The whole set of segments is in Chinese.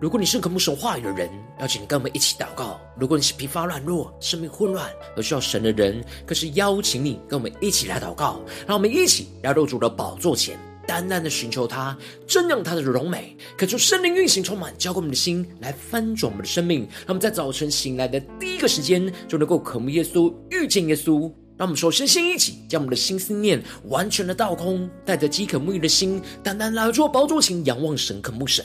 如果你是渴慕神话语的人，邀请你跟我们一起祷告；如果你是疲乏软弱、生命混乱而需要神的人，更是邀请你跟我们一起来祷告。让我们一起来到主的宝座前，单单的寻求他，正让他的荣美，可求圣灵运行充满，交给我们的心，来翻转我们的生命。让我们在早晨醒来的第一个时间，就能够渴慕耶稣、遇见耶稣。让我们首先先一起将我们的心思念完全的倒空，带着饥渴沐浴的心，单单来到宝座前，仰望神、渴慕神。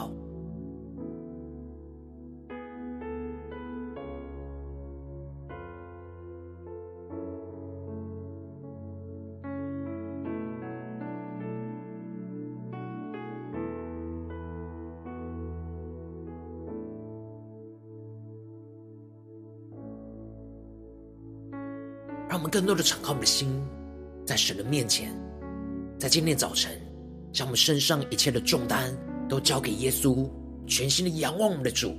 更多的敞开我们的心，在神的面前，在今天早晨，将我们身上一切的重担都交给耶稣，全心的仰望我们的主，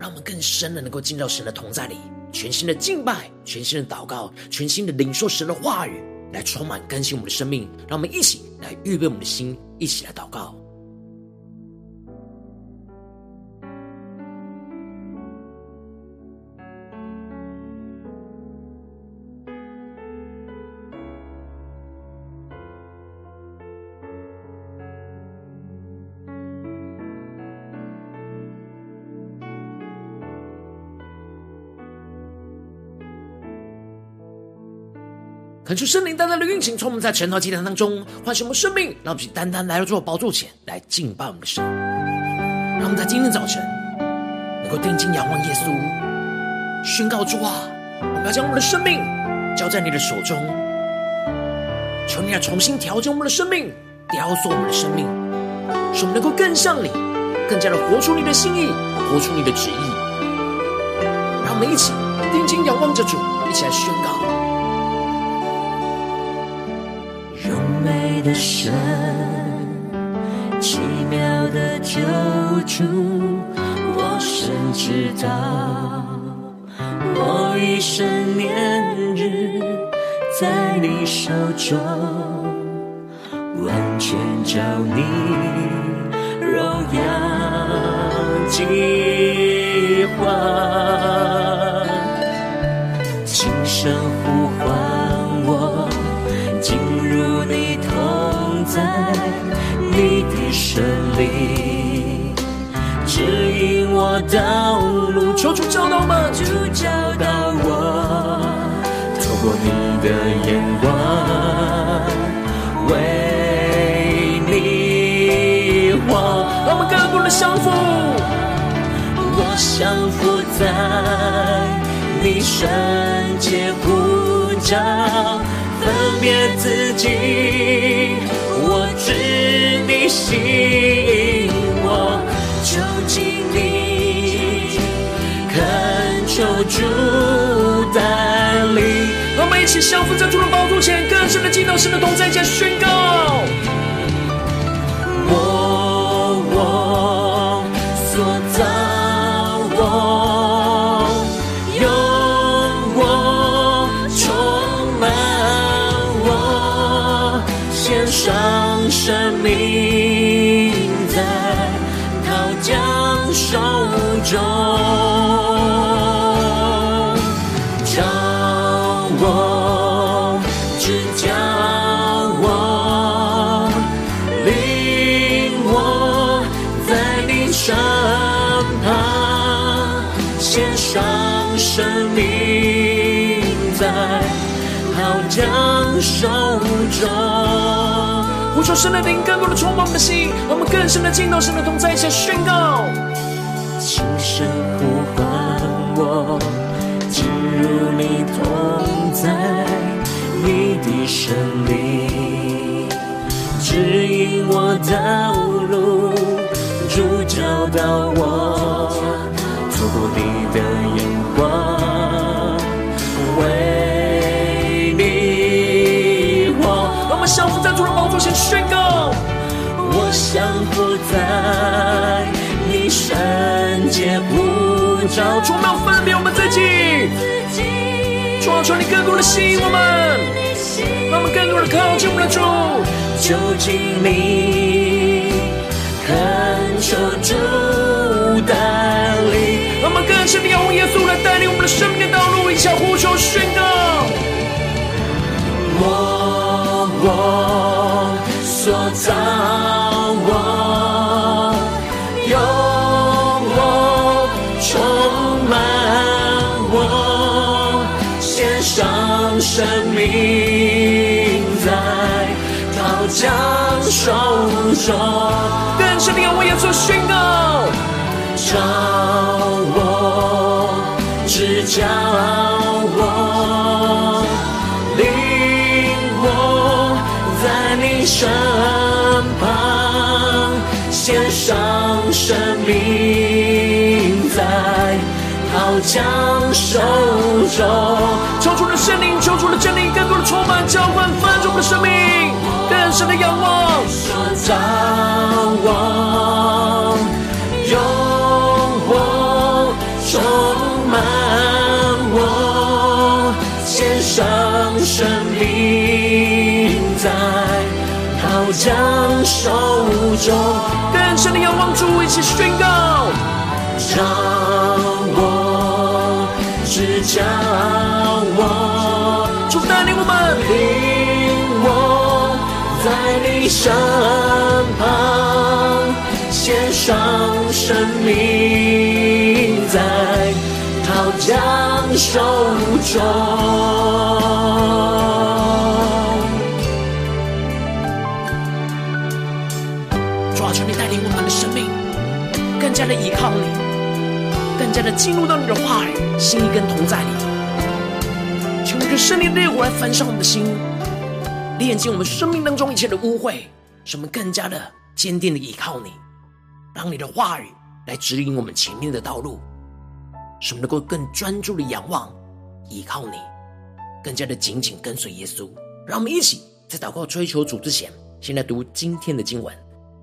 让我们更深的能够进到神的同在里，全心的敬拜，全心的祷告，全心的领受神的话语，来充满更新我们的生命。让我们一起来预备我们的心，一起来祷告。恳求圣灵单单的运行，从我们在晨祷祭坛当中唤醒我们生命，让我们单单来到主的宝座前来敬拜我们的神。让我们在今天早晨能够定睛仰望耶稣，宣告主啊，我们要将我们的生命交在你的手中，求你来重新调整我们的生命，雕塑我们的生命，使我们能够更像你，更加的活出你的心意，活出你的旨意。让我们一起定睛仰望着主，一起来宣告。的神，奇妙的救主，我深知道，我一生年日在你手中，完全照你荣耀计划，在你的手里指引我道路，求主教导们，主教导我，透过你的眼光为你活。让我们更多的降服，我降服在你圣洁呼召，分别自己。我知你吸引我，就近你，恳求主带领。让我们一起降服在主的宝座前，更深的敬拜神的同在，加宣告。求神的灵，更多的充满我们的心，让我们更深的敬到神的同在，一起宣告。轻声呼唤我，进入你同在，你的神灵指引我道路，主找到我，呼召，主，没有分别我们自己。主啊，求你更多的吸引我们，让我们更多的靠近我们的主，就近你，恳求主带领，让我们更深的仰望耶稣来带领我们的生命的道路，一起呼求宣告。我我所造。将手中，更深的仰望耶稣宣告，召我，指教我，领我在你身旁，献上生命在刀枪手中。求出了圣灵，求出了真理，更多的充满、浇灌、翻转我们的生命，更深的仰望。召我，用我，充满我，献上生命在刀枪手中，更深的仰望，主一起宣告。让我，只将。身旁，献上生命在刀枪手中。主啊，求你带领我们的生命，更加的依靠你，更加的进入到你的话语、心意跟同在里。求你的圣灵烈火来焚烧我们的心，炼净我们生命当中一切的污秽，什么更加的坚定的依靠你，让你的话语来指引我们前面的道路，什么能够更专注的仰望、依靠你，更加的紧紧跟随耶稣。让我们一起在祷告追求主之前，先来读今天的经文。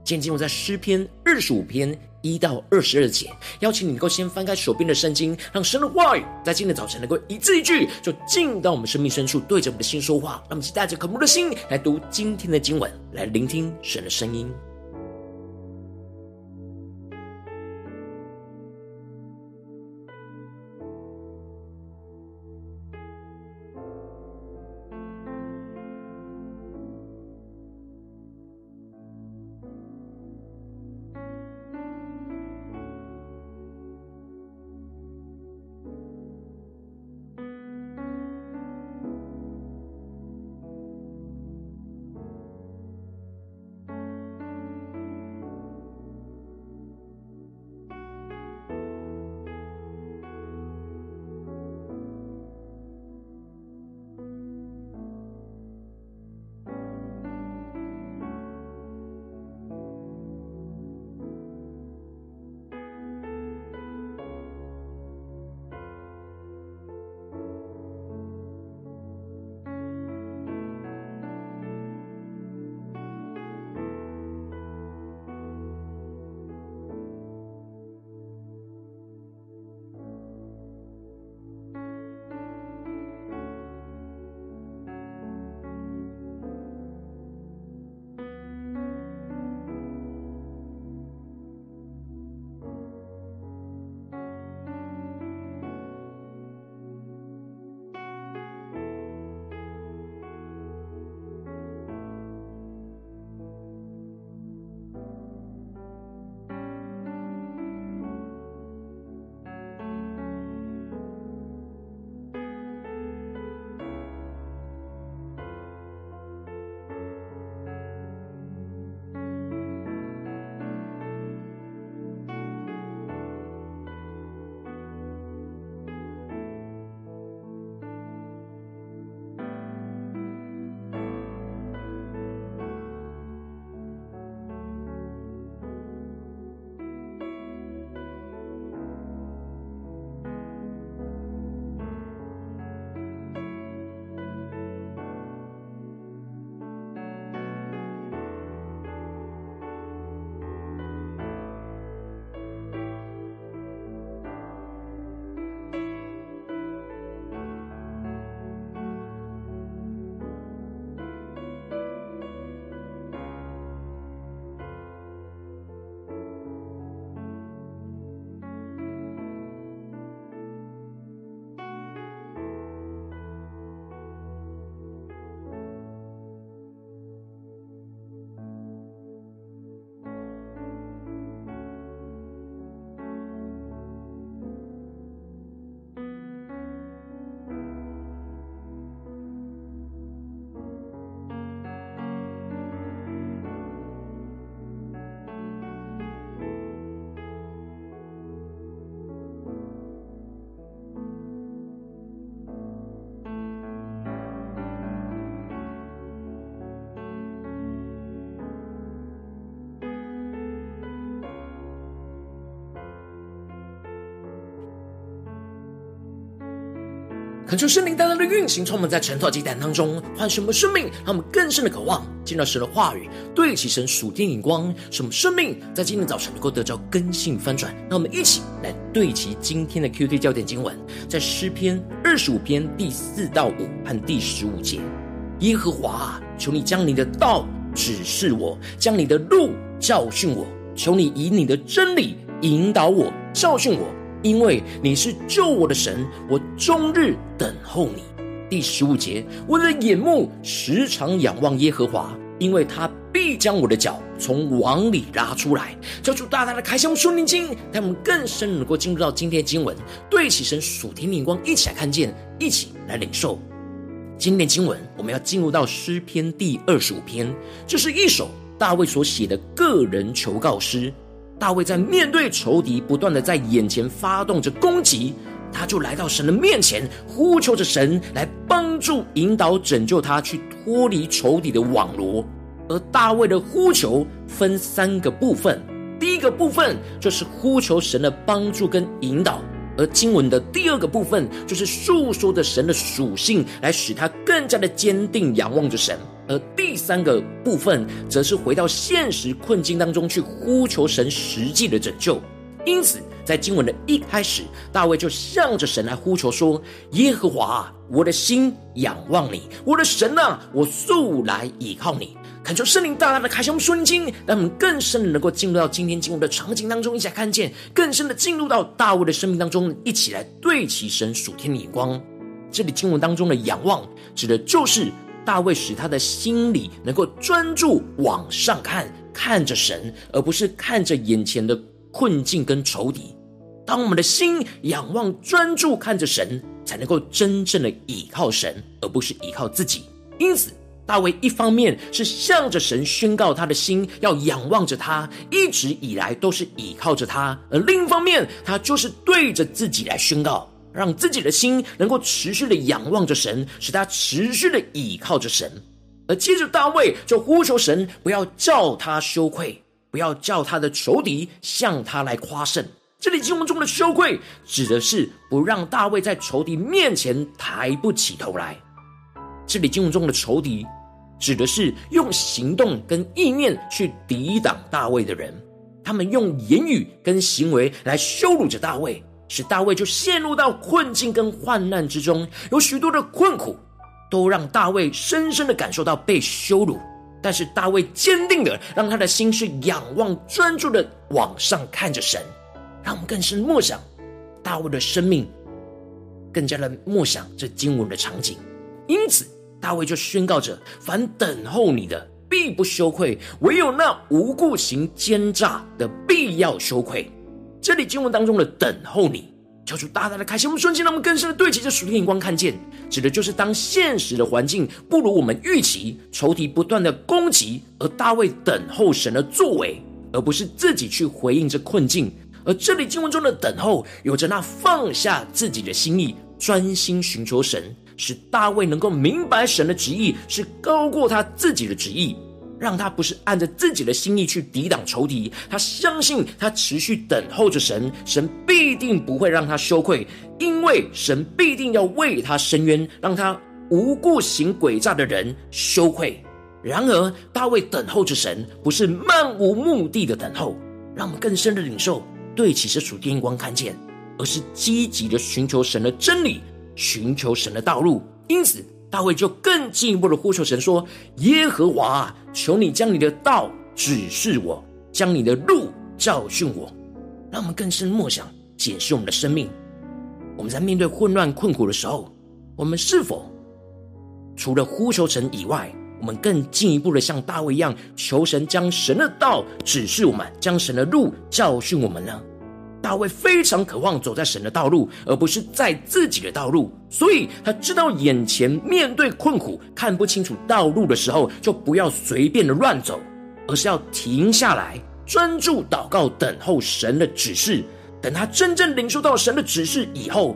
今天我在诗篇二十五篇。一到二十二节，邀请你能够先翻开手边的圣经，让神的话语在今天早晨能够一字一句，就进到我们生命深处，对着我们的心说话。让我们带着渴慕的心来读今天的经文，来聆听神的声音。恳求圣灵大大的运行，充满在晨祷祭坛当中，唤醒我们生命，让我们更深的渴望见到神的话语，对齐神属天眼光，使我们生命在今天早晨能够得着根性翻转。让我们一起来对齐今天的 QT 焦点经文，在诗篇二十五篇第四到五和第十五节：耶和华，求你将你的道指示我，将你的路教训我，求你以你的真理引导我，教训我。因为你是救我的神，我终日等候你。第十五节，我的眼目时常仰望耶和华，因为他必将我的脚从网里拉出来。叫主大大的开箱说灵经，让我们更深能够进入到今天的经文，对起神属天灵光，一起来看见，一起来领受。今天经文，我们要进入到诗篇第二十五篇，这，是一首大卫所写的个人求告诗。大卫在面对仇敌不断的在眼前发动着攻击，他就来到神的面前，呼求着神来帮助、引导、拯救他，去脱离仇敌的网罗。而大卫的呼求分三个部分，第一个部分就是呼求神的帮助跟引导。而经文的第二个部分，就是述说着神的属性，来使他更加的坚定仰望着神；而第三个部分，则是回到现实困境当中去呼求神实际的拯救。因此，在经文的一开始，大卫就向着神来呼求说：“耶和华，我的心仰望你，我的神啊，我素来倚靠你。”恳求圣灵大大的开箱属灵经，让我们更深的能够进入到今天经文的场景当中，一起来看见更深的进入到大卫的生命当中，一起来对齐神属天的眼光。这里经文当中的仰望，指的就是大卫使他的心里能够专注往上看，看着神，而不是看着眼前的困境跟仇敌。当我们的心仰望、专注看着神，才能够真正的倚靠神，而不是依靠自己。因此。大卫一方面是向着神宣告他的心要仰望着他，一直以来都是倚靠着他；而另一方面，他就是对着自己来宣告，让自己的心能够持续的仰望着神，使他持续的倚靠着神。而接着，大卫就呼求神不要叫他羞愧，不要叫他的仇敌向他来夸胜。这里经文中的羞愧，指的是不让大卫在仇敌面前抬不起头来。这里经文中的仇敌，指的是用行动跟意念去抵挡大卫的人，他们用言语跟行为来羞辱着大卫，使大卫就陷入到困境跟患难之中，有许多的困苦，都让大卫深深的感受到被羞辱。但是大卫坚定的让他的心是仰望、专注的往上看着神，让我们更深默想大卫的生命，更加的默想这经文的场景。因此，大卫就宣告着：“凡等候你的，必不羞愧；唯有那无故行奸诈的，必要羞愧。”这里经文当中的“等候你”，求主大大的开心我们瞬间，让我们更深的对齐这属天眼光，看见，指的就是当现实的环境不如我们预期，仇敌不断的攻击，而大卫等候神的作为，而不是自己去回应这困境。而这里经文中的“等候”，有着那放下自己的心意，专心寻求神。使大卫能够明白神的旨意是高过他自己的旨意，让他不是按着自己的心意去抵挡仇敌。他相信他持续等候着神，神必定不会让他羞愧，因为神必定要为他伸冤，让他无故行诡诈的人羞愧。然而，大卫等候着神，不是漫无目的的等候，让我们更深的领受，对齐属天眼光看见，而是积极的寻求神的真理。寻求神的道路，因此大卫就更进一步的呼求神说：“耶和华啊，求你将你的道指示我，将你的路教训我。”让我们更深默想检视我们的生命。我们在面对混乱困苦的时候，我们是否除了呼求神以外，我们更进一步的像大卫一样，求神将神的道指示我们，将神的路教训我们呢？大卫非常渴望走在神的道路，而不是在自己的道路。所以他知道眼前面对困苦、看不清楚道路的时候，就不要随便的乱走，而是要停下来，专注祷告，等候神的指示。等他真正领受到神的指示以后，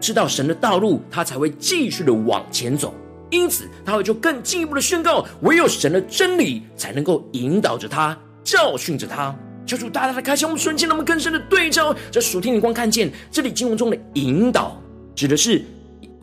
知道神的道路，他才会继续的往前走。因此，他会就更进一步的宣告：唯有神的真理才能够引导着他，教训着他。求主大大的开启我们瞬间，让我们更深的对照这属天的光，看见这里经文中的引导，指的是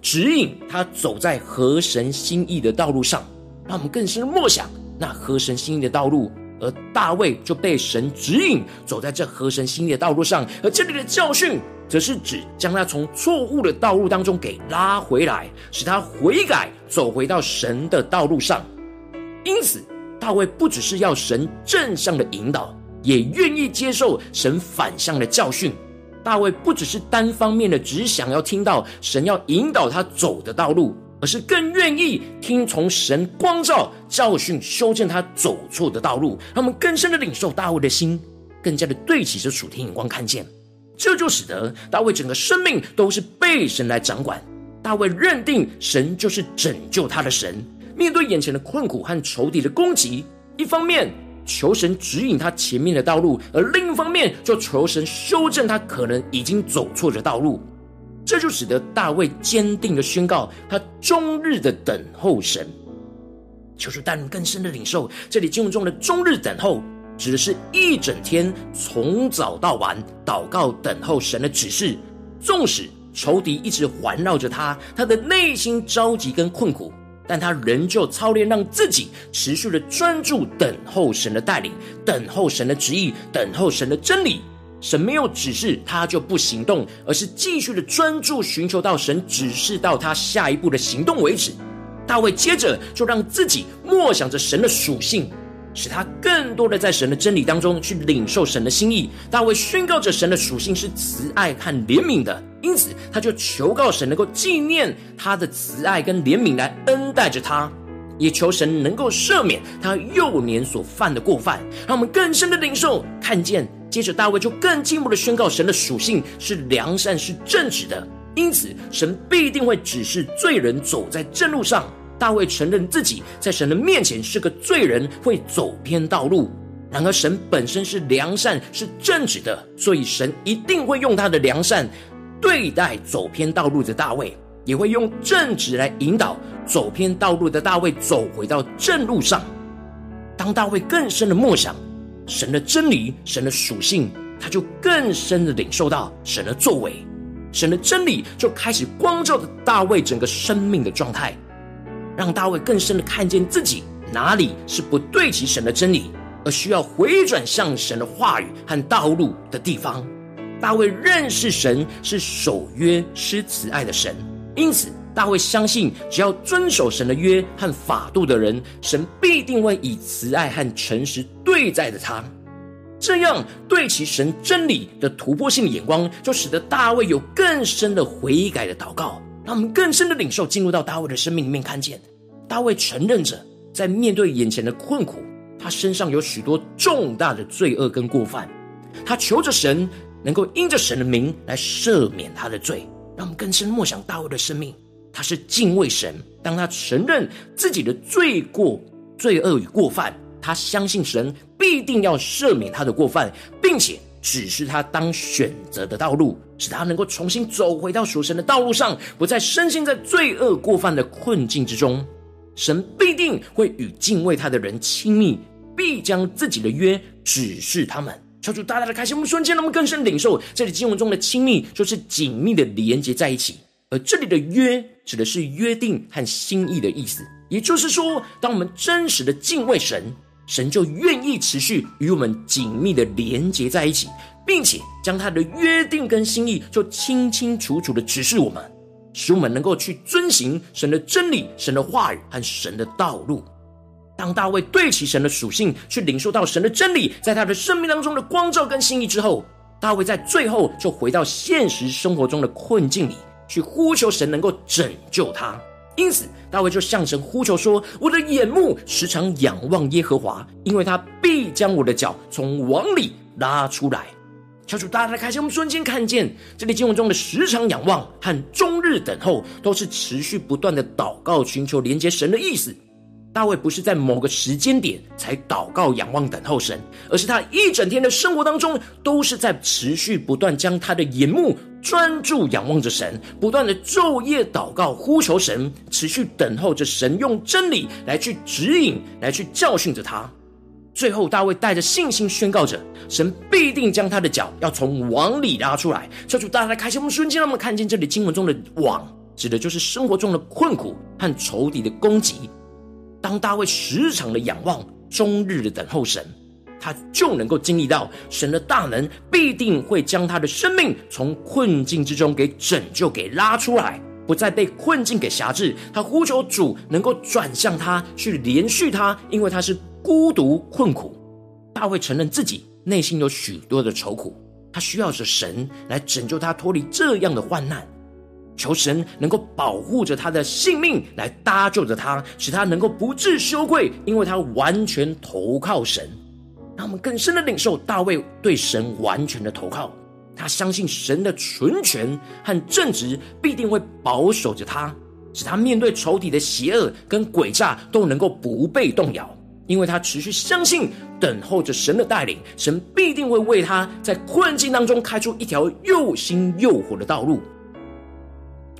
指引他走在合神心意的道路上，让我们更深的默想那合神心意的道路。而大卫就被神指引走在这合神心意的道路上，而这里的教训，则是指将他从错误的道路当中给拉回来，使他悔改，走回到神的道路上。因此，大卫不只是要神正向的引导，也愿意接受神反向的教训。大卫不只是单方面的只想要听到神要引导他走的道路。而是更愿意听从神光照、教训、修正他走错的道路，他们更深的领受大卫的心，更加的对齐着属天眼光看见。这就使得大卫整个生命都是被神来掌管。大卫认定神就是拯救他的神，面对眼前的困苦和仇敌的攻击，一方面求神指引他前面的道路，而另一方面就求神修正他可能已经走错的道路。这就使得大卫坚定的宣告，他终日的等候神。求主带领更深的领受，这里经文中的终日等候，指的是一整天从早到晚祷告等候神的指示。纵使仇敌一直环绕着他，他的内心着急跟困苦，但他仍旧操练让自己持续的专注等候神的带领，等候神的旨意，等候神的真理。神没有指示他就不行动，而是继续的专注寻求到神指示到他下一步的行动为止。大卫接着就让自己默想着神的属性，使他更多的在神的真理当中去领受神的心意。大卫宣告着神的属性是慈爱和怜悯的，因此他就求告神能够纪念他的慈爱跟怜悯来恩待着他，也求神能够赦免他幼年所犯的过犯，让我们更深的领受看见。接着，大卫就更进一步的宣告，神的属性是良善，是正直的。因此，神必定会指示罪人走在正路上。大卫承认自己在神的面前是个罪人，会走偏道路。然而，神本身是良善，是正直的，所以神一定会用他的良善对待走偏道路的大卫，也会用正直来引导走偏道路的大卫走回到正路上。当大卫更深的默想。神的真理，神的属性，他就更深的领受到神的作为，神的真理就开始光照着大卫整个生命的状态，让大卫更深的看见自己哪里是不对齐神的真理，而需要回转向神的话语和道路的地方。大卫认识神是守约施慈爱的神，因此。大卫相信，只要遵守神的约和法度的人，神必定会以慈爱和诚实对待着他。这样对其神真理的突破性的眼光，就使得大卫有更深的悔改的祷告，让我们更深的领受，进入到大卫的生命里面，看见大卫承认着，在面对眼前的困苦，他身上有许多重大的罪恶跟过犯，他求着神能够因着神的名来赦免他的罪，让我们更深默想大卫的生命。他是敬畏神，当他承认自己的罪过、罪恶与过犯，他相信神必定要赦免他的过犯，并且指示他当选择的道路，使他能够重新走回到属神的道路上，不再深陷在罪恶过犯的困境之中。神必定会与敬畏他的人亲密，必将自己的约指示他们。求主大大的开心，我们瞬间能够更深领受这里经文中的亲密，就是紧密的连接在一起。而这里的约指的是约定和心意的意思，也就是说，当我们真实的敬畏神，神就愿意持续与我们紧密的连接在一起，并且将他的约定跟心意就清清楚楚的指示我们，使我们能够去遵行神的真理、神的话语和神的道路。当大卫对齐神的属性，去领受到神的真理，在他的生命当中的光照跟心意之后，大卫在最后就回到现实生活中的困境里。去呼求神能够拯救他，因此大卫就向神呼求说：“我的眼目时常仰望耶和华，因为他必将我的脚从网里拉出来。”求主大大开心，我们瞬间看见这里经文中的时常仰望和终日等候，都是持续不断的祷告、寻求连接神的意思。大卫不是在某个时间点才祷告、仰望、等候神，而是他一整天的生活当中，都是在持续不断将他的眼目专注仰望着神，不断的昼夜祷告、呼求神，持续等候着神用真理来去指引、来去教训着他。最后，大卫带着信心宣告着：神必定将他的脚要从网里拉出来。求主大家开心，我们瞬间让我们看见这里经文中的网，指的就是生活中的困苦和仇敌的攻击。当大卫时常的仰望，终日的等候神，他就能够经历到神的大能必定会将他的生命从困境之中给拯救、给拉出来，不再被困境给辖制。他呼求主能够转向他，去连续他，因为他是孤独困苦。大卫承认自己内心有许多的愁苦，他需要着神来拯救他脱离这样的患难。求神能够保护着他的性命，来搭救着他，使他能够不致羞愧，因为他完全投靠神。让我们更深的领受大卫对神完全的投靠，他相信神的纯全和正直必定会保守着他，使他面对仇敌的邪恶跟诡诈都能够不被动摇，因为他持续相信，等候着神的带领，神必定会为他在困境当中开出一条又新又活的道路。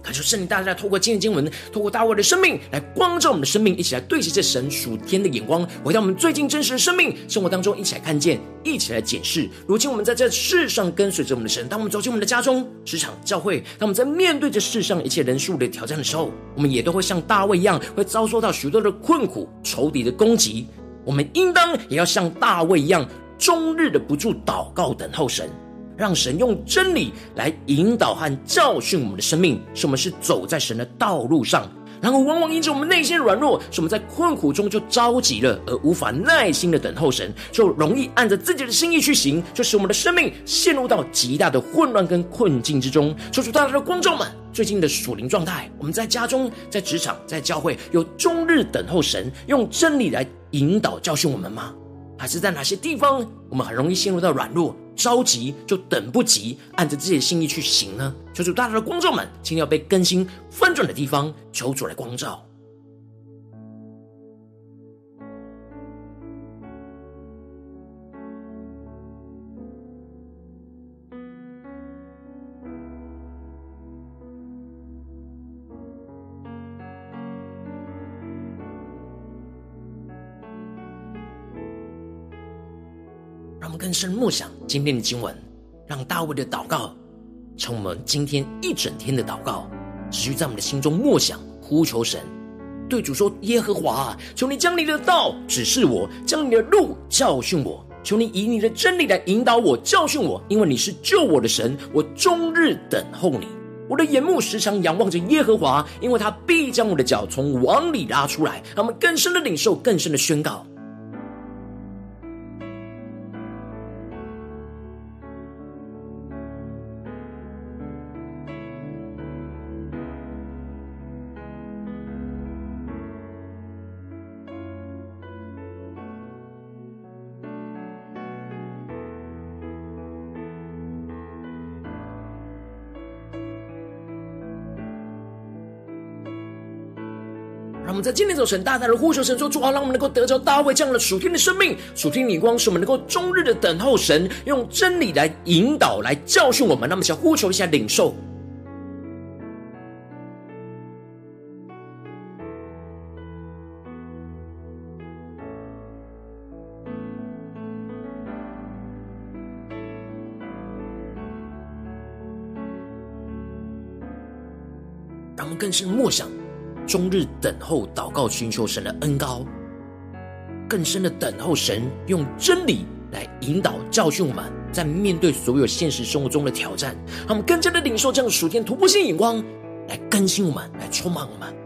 恳求圣灵大家透过今天经文，透过大卫的生命来光照我们的生命，一起来对齐这神属天的眼光，回到我们最近真实的生命生活当中，一起来看见，一起来检视。如今我们在这世上跟随着我们的神，当我们走进我们的家中、职场、教会，当我们在面对这世上一切人数的挑战的时候，我们也都会像大卫一样，会遭受到许多的困苦、仇敌的攻击。我们应当也要像大卫一样，终日的不住祷告，等候神。让神用真理来引导和教训我们的生命，使我们是走在神的道路上。然后，往往因着我们内心软弱，使我们在困苦中就着急了，而无法耐心的等候神，就容易按着自己的心意去行，就使我们的生命陷入到极大的混乱跟困境之中。求主大家的观众们，最近的属灵状态，我们在家中、在职场、在教会，有终日等候神，用真理来引导教训我们吗？还是在哪些地方，我们很容易陷入到软弱？着急就等不及，按着自己的心意去行呢？求主大大的光照们，今天要被更新翻转的地方，求主来光照。更深默想今天的经文，让大卫的祷告成我们今天一整天的祷告，持续在我们的心中默想呼求神，对主说：耶和华，求你将你的道指示我，将你的路教训我，求你以你的真理来引导我，教训我，因为你是救我的神，我终日等候你。我的眼目时常仰望着耶和华，因为他必将我的脚从网里拉出来。让我们更深的领受，更深的宣告。在今天早晨大胆的呼求神说：主啊，让我们能够得着大卫这样的属天的生命、属天的光，使我们能够终日的等候神，用真理来引导、来教训我们。那么，想呼求一下领受。让我们更深默想。终日等候、祷告、寻求神的恩高，更深的等候神用真理来引导、教训我们，在面对所有现实生活中的挑战，让我们更加的领受这样的属天突破性眼光，来更新我们，来充满我们。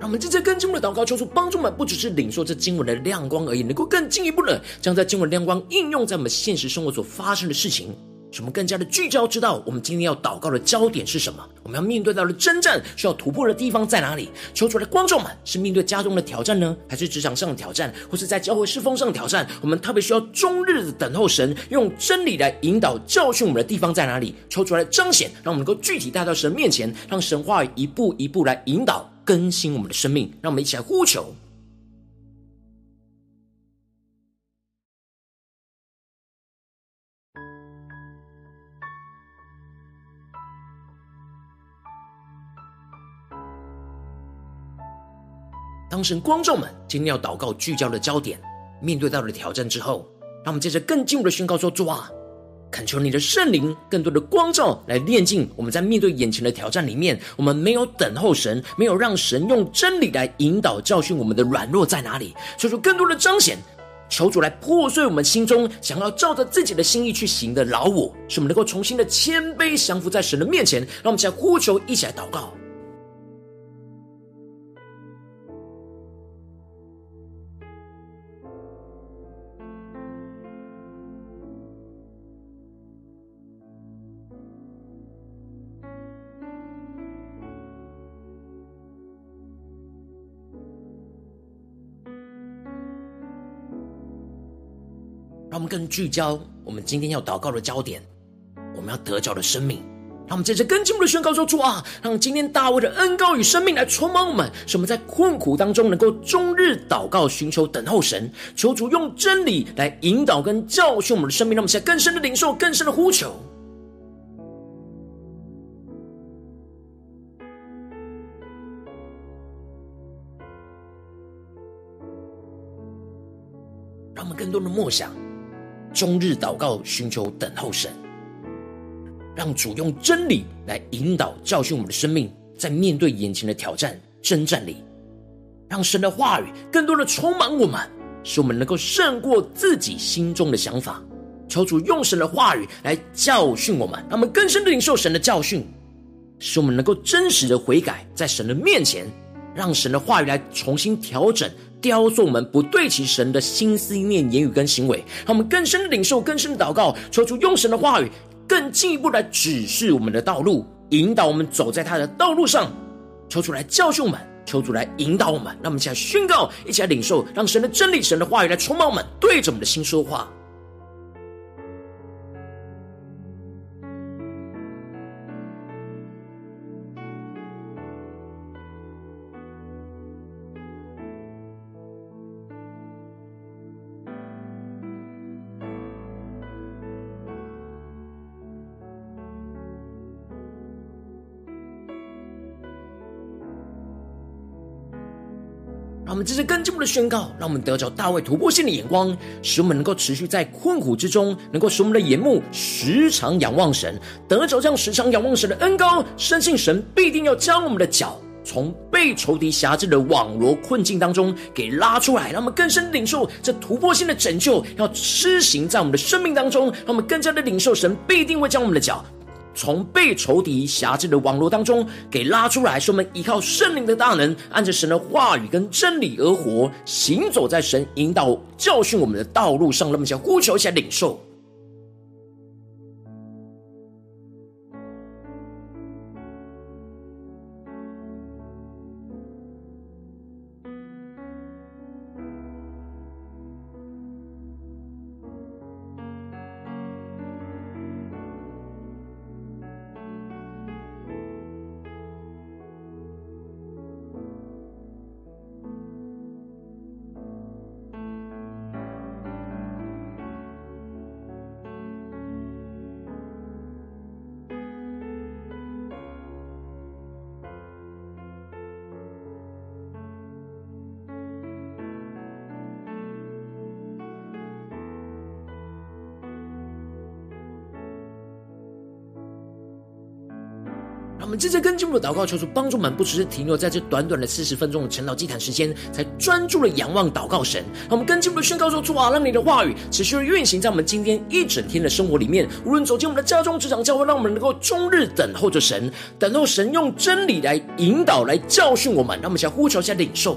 让我们正在跟经文的祷告，求主帮助们，不只是领受这经文的亮光而已，能够更进一步的将这经文亮光应用在我们现实生活所发生的事情，使我们更加的聚焦，知道我们今天要祷告的焦点是什么，我们要面对到的征战需要突破的地方在哪里？求主的观众们，是面对家中的挑战呢，还是职场上的挑战，或是在教会侍奉上的挑战？我们特别需要终日的等候神，用真理来引导教训我们的地方在哪里？求主来彰显，让我们能够具体带到神面前，让神话一步一步来引导。更新我们的生命。让我们一起来呼求。当神光照们今天要祷告聚焦的焦点，面对到了挑战之后，让我们接着更进一步的宣告说：主啊，恳求你的圣灵更多的光照来炼净我们在面对眼前的挑战里面，我们没有等候神，没有让神用真理来引导教训我们的软弱在哪里，求主更多的彰显，求主来破碎我们心中想要照着自己的心意去行的老我，使我们能够重新的谦卑降服在神的面前，让我们一起来呼求，一起来祷告。我们更聚焦我们今天要祷告的焦点，我们要得着的生命。让我们接着更进一步的宣告说：主啊，让今天大卫的恩膏与生命来充满我们，使我们在困苦当中能够终日祷告、寻求、等候神，求主用真理来引导跟教训我们的生命。让我们现在更深的领受、更深的呼求。让我们更多的默想。终日祷告，寻求等候神，让主用真理来引导教训我们的生命，在面对眼前的挑战征战里，让神的话语更多的充满我们，使我们能够胜过自己心中的想法。求主用神的话语来教训我们，让我们更深的领受神的教训，使我们能够真实的悔改，在神的面前，让神的话语来重新调整。雕塑我们不对齐神的心思意念、言语跟行为，让我们更深的领受、更深的祷告，求主用神的话语更进一步来指示我们的道路，引导我们走在他的道路上。求主来教训我们，求主来引导我们，让我们一起来宣告，一起来领受，让神的真理、神的话语来充满我们，对着我们的心说话。们这是更进一步的宣告，让我们得着大卫突破性的眼光，使我们能够持续在困苦之中，能够使我们的眼目时常仰望神，得着这样时常仰望神的恩膏，深信神必定要将我们的脚从被仇敌辖制的网罗困境当中给拉出来，让我们更深领受这突破性的拯救要施行在我们的生命当中，让我们更加的领受神必定会将我们的脚。从被仇敌辖制的网络当中给拉出来，说我们依靠圣灵的大能，按着神的话语跟真理而活，行走在神引导教训我们的道路上。那么，想呼求一下领受。我们接着跟进我们的祷告，求主帮助我们，不只是停留在这短短的四十分钟的晨祷祭坛时间，才专注的仰望祷告神。让我们跟进我们的宣告说：主啊，让你的话语持续的运行在我们今天一整天的生活里面。无论走进我们的家中、职场、教会，让我们能够终日等候着神，等候神用真理来引导、来教训我们。让我们想呼求、下领受。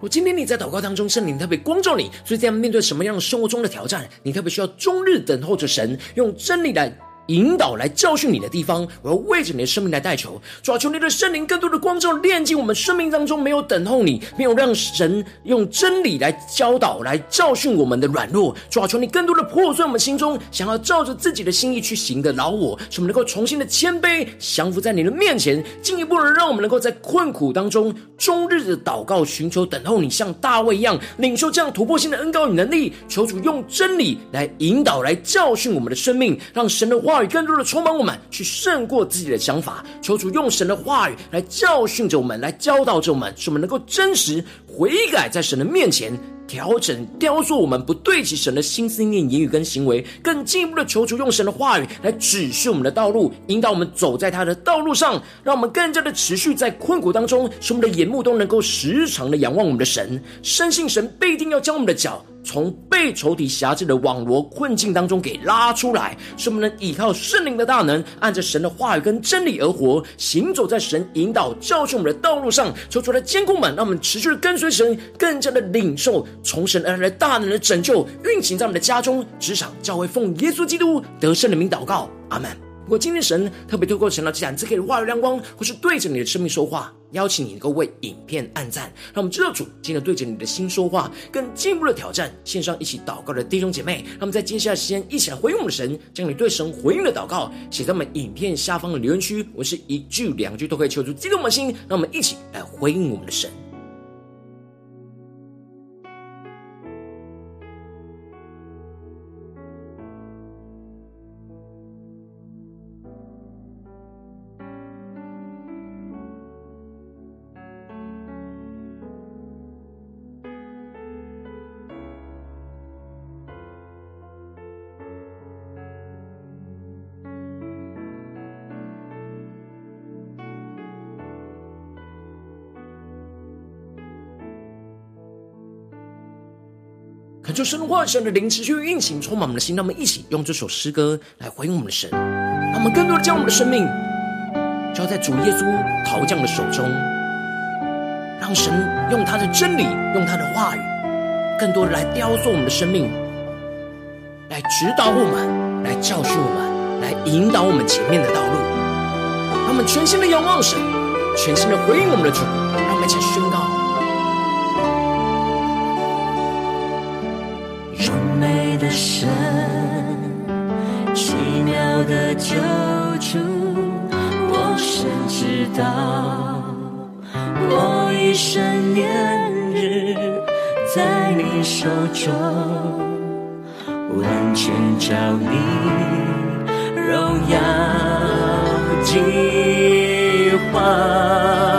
我今天你在祷告当中，圣灵特别光照你，所以在面对什么样生活中的挑战，你特别需要终日等候着神，用真理来。引导来教训你的地方，我要为着你的生命来代求。主啊，求你的圣灵更多的光照，炼净我们生命当中没有等候你，没有让神用真理来教导、来教训我们的软弱。主啊，求你更多的破碎我们心中想要照着自己的心意去行的老我，使我们能够重新的谦卑降服在你的面前，进一步的让我们能够在困苦当中终日的祷告、寻求、等候你，像大卫一样领受这样突破性的恩膏与能力。求主用真理来引导、来教训我们的生命，让神的话。语更多的充满我们，去胜过自己的想法。求主用神的话语来教训着我们，来教导着我们，使我们能够真实悔改，在神的面前调整、雕塑我们不对齐神的心思念、言语跟行为。更进一步的求主用神的话语来指示我们的道路，引导我们走在他的道路上，让我们更加的持续在困苦当中，使我们的眼目都能够时常的仰望我们的神，深信神必定要将我们的脚。从被仇敌辖制的网罗困境当中给拉出来，使我们能依靠圣灵的大能，按着神的话语跟真理而活，行走在神引导教训我们的道路上。求主来坚固们，让我们持续的跟随神，更加的领受从神而来的大能的拯救，运行在我们的家中、职场、教会，奉耶稣基督得胜的名祷告，阿门。如果今天神特别透过神的这两次给的话语亮光，或是对着你的生命说话，邀请你能够为影片按赞，让我们知道主今天对着你的心说话，更进一步的挑战。线上一起祷告的弟兄姐妹，让我们在接下来时间一起来回应我们的神，将你对神回应的祷告写在我们影片下方的留言区。我是一句两句都可以求助激动的心，让我们一起来回应我们的神。神话神的灵持续运行，充满我们的心。让我们一起用这首诗歌来回应我们的神，让我们更多的将我们的生命交在主耶稣陶匠的手中，让神用他的真理，用他的话语，更多的来雕塑我们的生命，来指导我们，来教训我们，来引导我们前面的道路。让我们全心的仰望神，全心的回应我们的主，让我们一起宣告。神，奇妙的救主，我深知道，我一生年日在你手中，完全照你荣耀计划。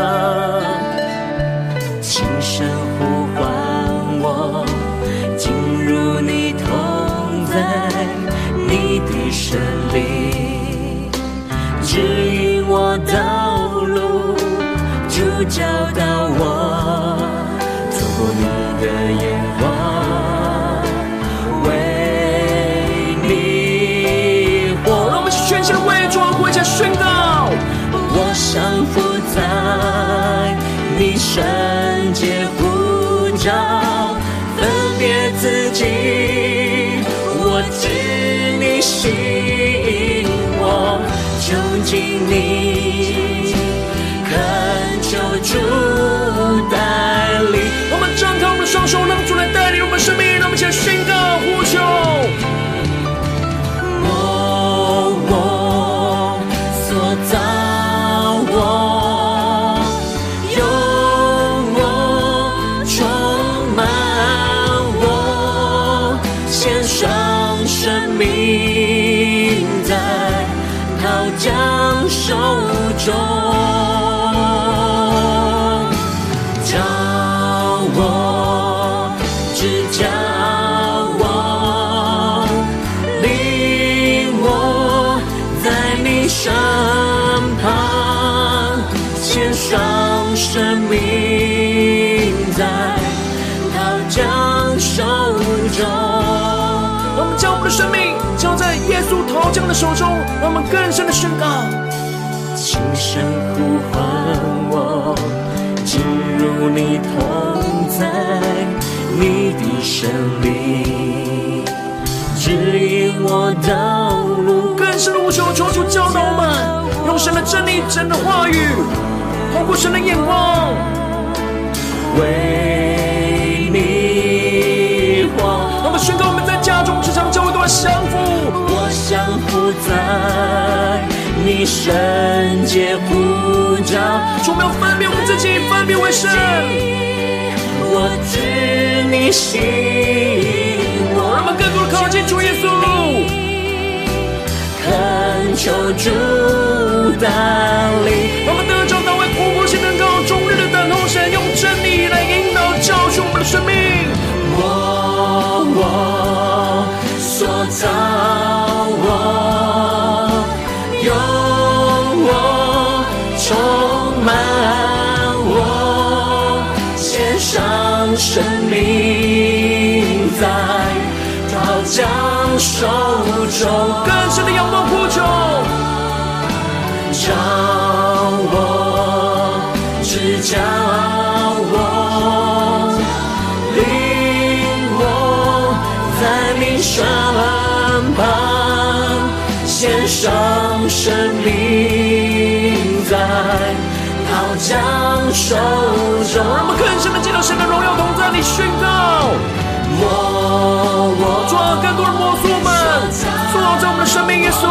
你，恳求主这样的手中，让我们更深的宣告。轻声呼唤我，进入你同在，你的神灵指引我道路。更深的呼求，求主教导我们，用神的真理、真的话语，透过神的眼光，为在你圣洁呼召，主没有分别我们自己，分别为圣。我知你吸引我，让我们更多的靠近主耶稣，恳求主带领。让我们得着大卫突破性能够终日的等候神，用真理来引导教训我们的生命。我我所造。生命在刀将手中，更深的仰望呼求，召我，只教我，领我在你身旁，献上生命在。将手中，让我们更深的见到神的荣耀同在，你宣告，我我做更多的摩素们，塑造在我们的生命，耶稣，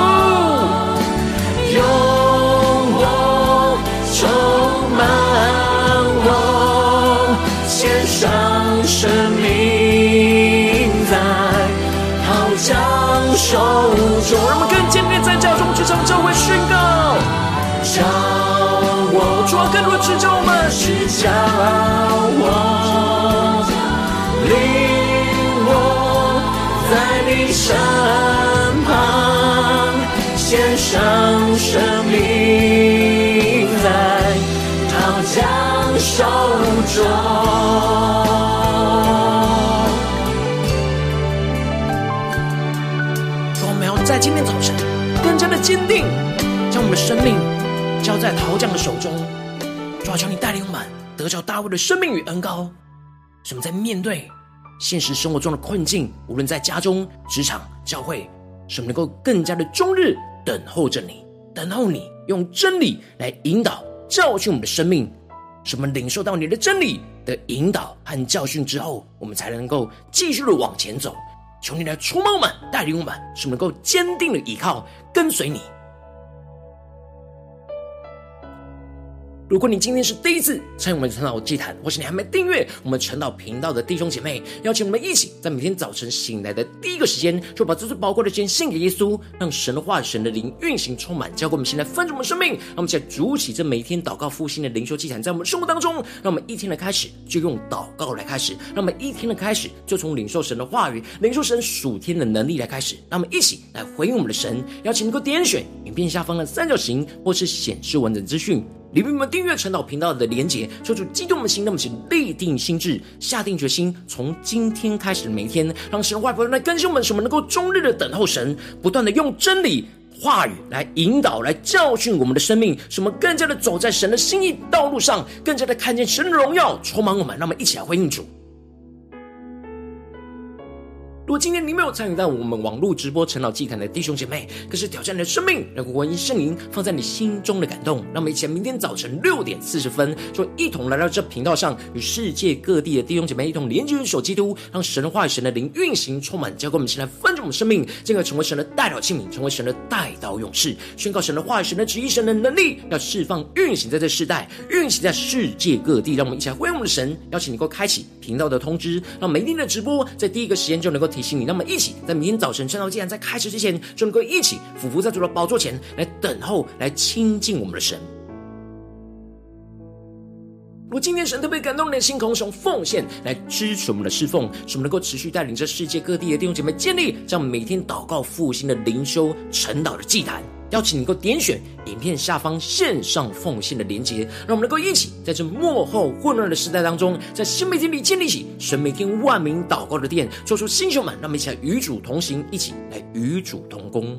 手中。我们要在今天早晨更加的坚定，将我们的生命交在陶匠的手中。主啊，求你带领我们得着大卫的生命与恩膏，使我们在面对现实生活中的困境，无论在家中、职场、教会，使我们能够更加的终日等候着你，等候你用真理来引导、教训我们的生命，什么领受到你的真理的引导和教训之后，我们才能够继续的往前走。求你来出摸我们，带领我们，使我们能够坚定的依靠、跟随你。如果你今天是第一次参与我们晨祷祭坛，或是你还没订阅我们晨祷频道的弟兄姐妹，邀请我们一起在每天早晨醒来的第一个时间，就把这最宝贵的时间献给耶稣，让神的话、神的灵运行充满，交给我们现在丰盛的生命。让我们在主起这每天祷告复兴的灵修祭坛，在我们生活当中，让我们一天的开始就用祷告来开始，让我们一天的开始就从领受神的话语、领受神属天的能力来开始。让我们一起来回应我们的神，邀请你能够点选影片下方的三角形，或是显示完整资讯。里面我们订阅陈导频道的连结，说出激动的心，那么请立定心智，下定决心，从今天开始的每一天，让神的外婆来更新我们，什么能够终日的等候神，不断的用真理话语来引导、来教训我们的生命，什么更加的走在神的心意道路上，更加的看见神的荣耀充满我们。那么一起来回应主。如果今天你没有参与到我们网络直播陈老祭坛的弟兄姐妹，可是挑战你的生命，让我回应圣灵放在你心中的感动。让我们一起来，明天早晨六点四十分，就一同来到这频道上，与世界各地的弟兄姐妹一同连接、联手基督，让神的话语、神的灵运行充满，交给我们，一起来分盛我们生命，进而成为神的代祷器皿，成为神的代祷勇士，宣告神的话语、神的旨意、神的能力，要释放运行在这世代，运行在世界各地。让我们一起来回应我们的神，邀请你能够开启频道的通知，让每天的直播在第一个时间就能够。提醒你，那么一起在明天早晨圣道既然在开始之前，就能够一起俯伏在主的宝座前来等候，来亲近我们的神。如今天神特别感动你的心，空用奉献来支持我们的侍奉，使我们能够持续带领着世界各地的弟兄姐妹建立这样每天祷告复兴的灵修成祷的祭坛。邀请你能够点选影片下方线上奉献的连结，让我们能够一起在这幕后混乱的时代当中，在新媒体里建立起神每天万名祷告的殿，做出新秀们，让我们一起来与主同行，一起来与主同工。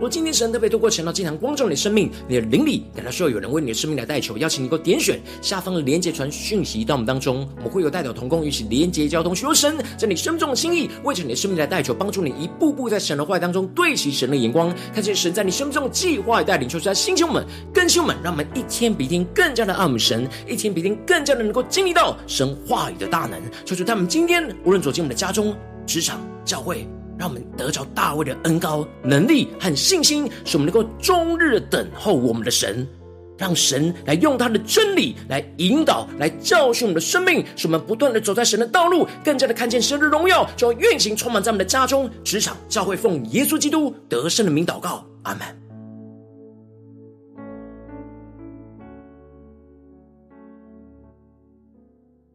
如果今天神特别透过晨祷祭坛光照你的生命，你的灵里感到需要有人为你的生命来代求，邀请你能够点选下方的连接传讯息到我们当中，我们会有代表同工一起连接交通，求神在你生命中的心意，为着你的生命来代求，帮助你一步步在神的话语当中对齐神的眼光，看见神在你生命中的计划带领，求出来星球们、更新们，让我们一天比一天更加的爱慕神，一天比一天更加的能够经历到神话语的大能，求主他们今天无论走进我们的家中、职场、教会。让我们得着大卫的恩高、能力和信心，使我们能够终日等候我们的神，让神来用他的真理来引导、来教训我们的生命，使我们不断的走在神的道路，更加的看见神的荣耀，就要运行充满在我们的家中、职场、教会，奉耶稣基督得胜的名祷告，阿门。